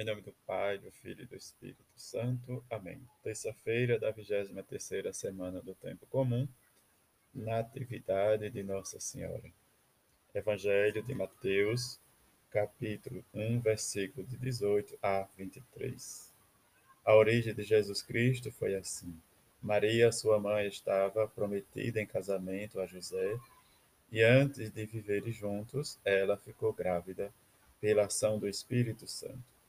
Em nome do Pai, do Filho e do Espírito Santo. Amém. Terça-feira da 23ª semana do Tempo Comum, Natividade de Nossa Senhora. Evangelho de Mateus, capítulo 1, versículo de 18 a 23. A origem de Jesus Cristo foi assim. Maria, sua mãe, estava prometida em casamento a José, e antes de viverem juntos, ela ficou grávida pela ação do Espírito Santo.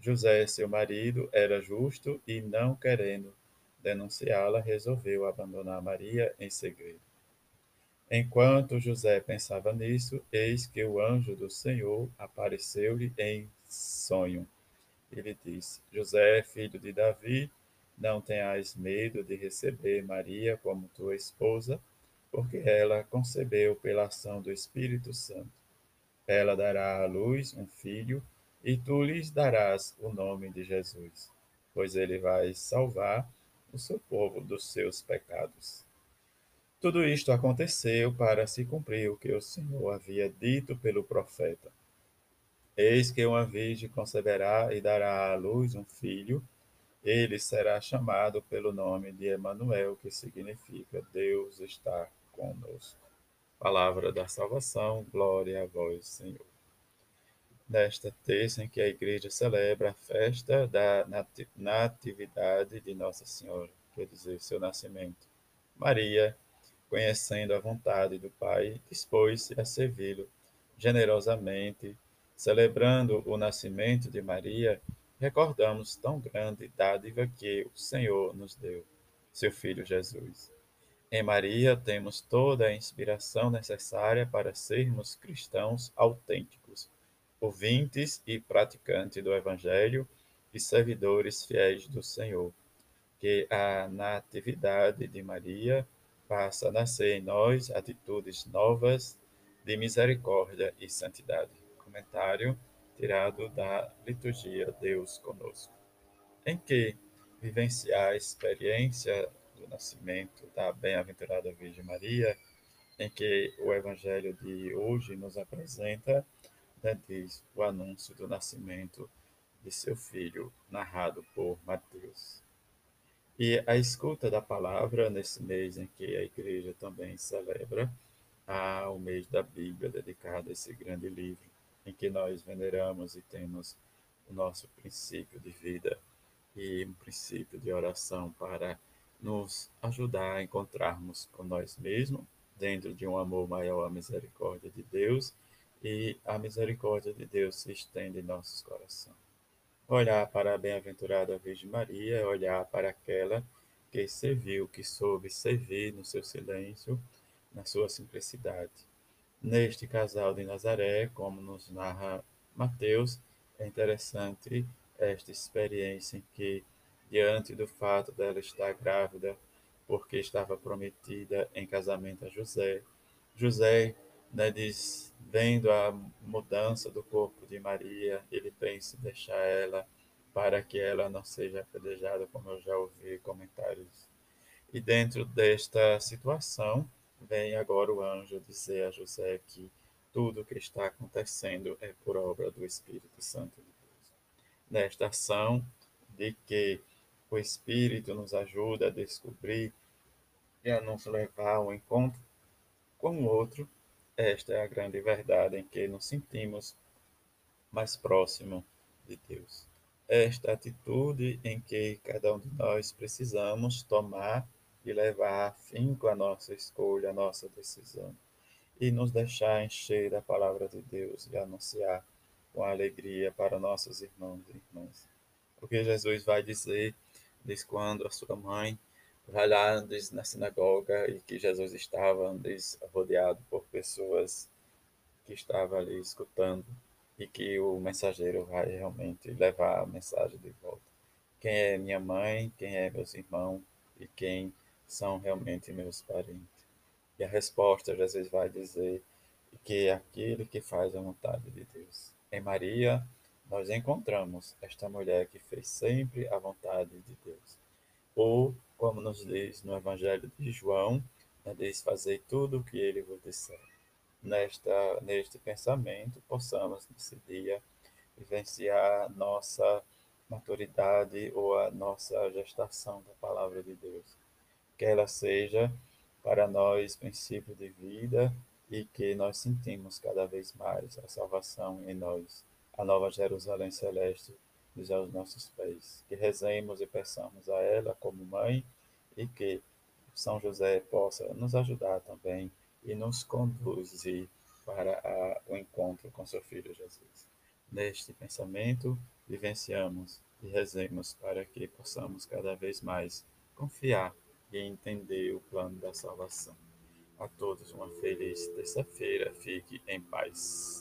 José, seu marido, era justo e, não querendo denunciá-la, resolveu abandonar Maria em segredo. Enquanto José pensava nisso, eis que o anjo do Senhor apareceu-lhe em sonho. Ele disse: José, filho de Davi, não tenhas medo de receber Maria como tua esposa, porque ela concebeu pela ação do Espírito Santo. Ela dará à luz um filho e tu lhes darás o nome de Jesus, pois ele vai salvar o seu povo dos seus pecados. Tudo isto aconteceu para se cumprir o que o Senhor havia dito pelo profeta. Eis que uma virgem conceberá e dará à luz um filho, ele será chamado pelo nome de Emanuel, que significa Deus está conosco. Palavra da salvação, glória a vós, Senhor nesta terça em que a Igreja celebra a festa da Natividade de Nossa Senhora, quer dizer, seu nascimento. Maria, conhecendo a vontade do Pai, dispôs-se a servi-lo generosamente, celebrando o nascimento de Maria, recordamos tão grande dádiva que o Senhor nos deu, seu Filho Jesus. Em Maria temos toda a inspiração necessária para sermos cristãos autênticos ouvintes e praticantes do Evangelho e servidores fiéis do Senhor. Que a Natividade de Maria faça nascer em nós atitudes novas de misericórdia e santidade. Comentário tirado da liturgia Deus Conosco. Em que vivenciar a experiência do nascimento da bem-aventurada Virgem Maria, em que o Evangelho de hoje nos apresenta diz o anúncio do nascimento de seu filho, narrado por Mateus. E a escuta da palavra nesse mês em que a igreja também celebra ah, o mês da Bíblia, dedicado a esse grande livro, em que nós veneramos e temos o nosso princípio de vida e um princípio de oração para nos ajudar a encontrarmos com nós mesmos, dentro de um amor maior à misericórdia de Deus e a misericórdia de Deus se estende em nossos corações. Olhar para a bem-aventurada Virgem Maria olhar para aquela que serviu, que soube servir no seu silêncio, na sua simplicidade. Neste casal de Nazaré, como nos narra Mateus, é interessante esta experiência em que, diante do fato dela estar grávida, porque estava prometida em casamento a José, José né, diz, vendo a mudança do corpo de Maria, ele pensa em deixar ela para que ela não seja apedrejada, como eu já ouvi comentários. E dentro desta situação, vem agora o anjo dizer a José que tudo o que está acontecendo é por obra do Espírito Santo de Deus. Nesta ação de que o Espírito nos ajuda a descobrir e a nos levar ao encontro com o outro, esta é a grande verdade em que nos sentimos mais próximo de Deus. Esta atitude em que cada um de nós precisamos tomar e levar a fim com a nossa escolha, a nossa decisão, e nos deixar encher da palavra de Deus e anunciar com alegria para nossos irmãos e irmãs. Porque Jesus vai dizer, diz quando a sua mãe vai lá na sinagoga e que Jesus estava rodeado por pessoas que estavam ali escutando e que o mensageiro vai realmente levar a mensagem de volta. Quem é minha mãe, quem é meus irmãos e quem são realmente meus parentes. E a resposta Jesus vai dizer que é aquele que faz a vontade de Deus. Em Maria, nós encontramos esta mulher que fez sempre a vontade de Deus. Ou como nos diz no Evangelho de João, né, diz fazer tudo o que ele vos disser. Nesta, neste pensamento, possamos nesse dia vivenciar nossa maturidade ou a nossa gestação da palavra de Deus. Que ela seja para nós princípio de vida e que nós sentimos cada vez mais a salvação em nós, a nova Jerusalém celeste aos nossos pés. Que rezemos e peçamos a ela como mãe e que São José possa nos ajudar também e nos conduzir para a, o encontro com seu Filho Jesus. Neste pensamento, vivenciamos e rezemos para que possamos cada vez mais confiar e entender o plano da salvação. A todos uma feliz terça-feira. Fique em paz.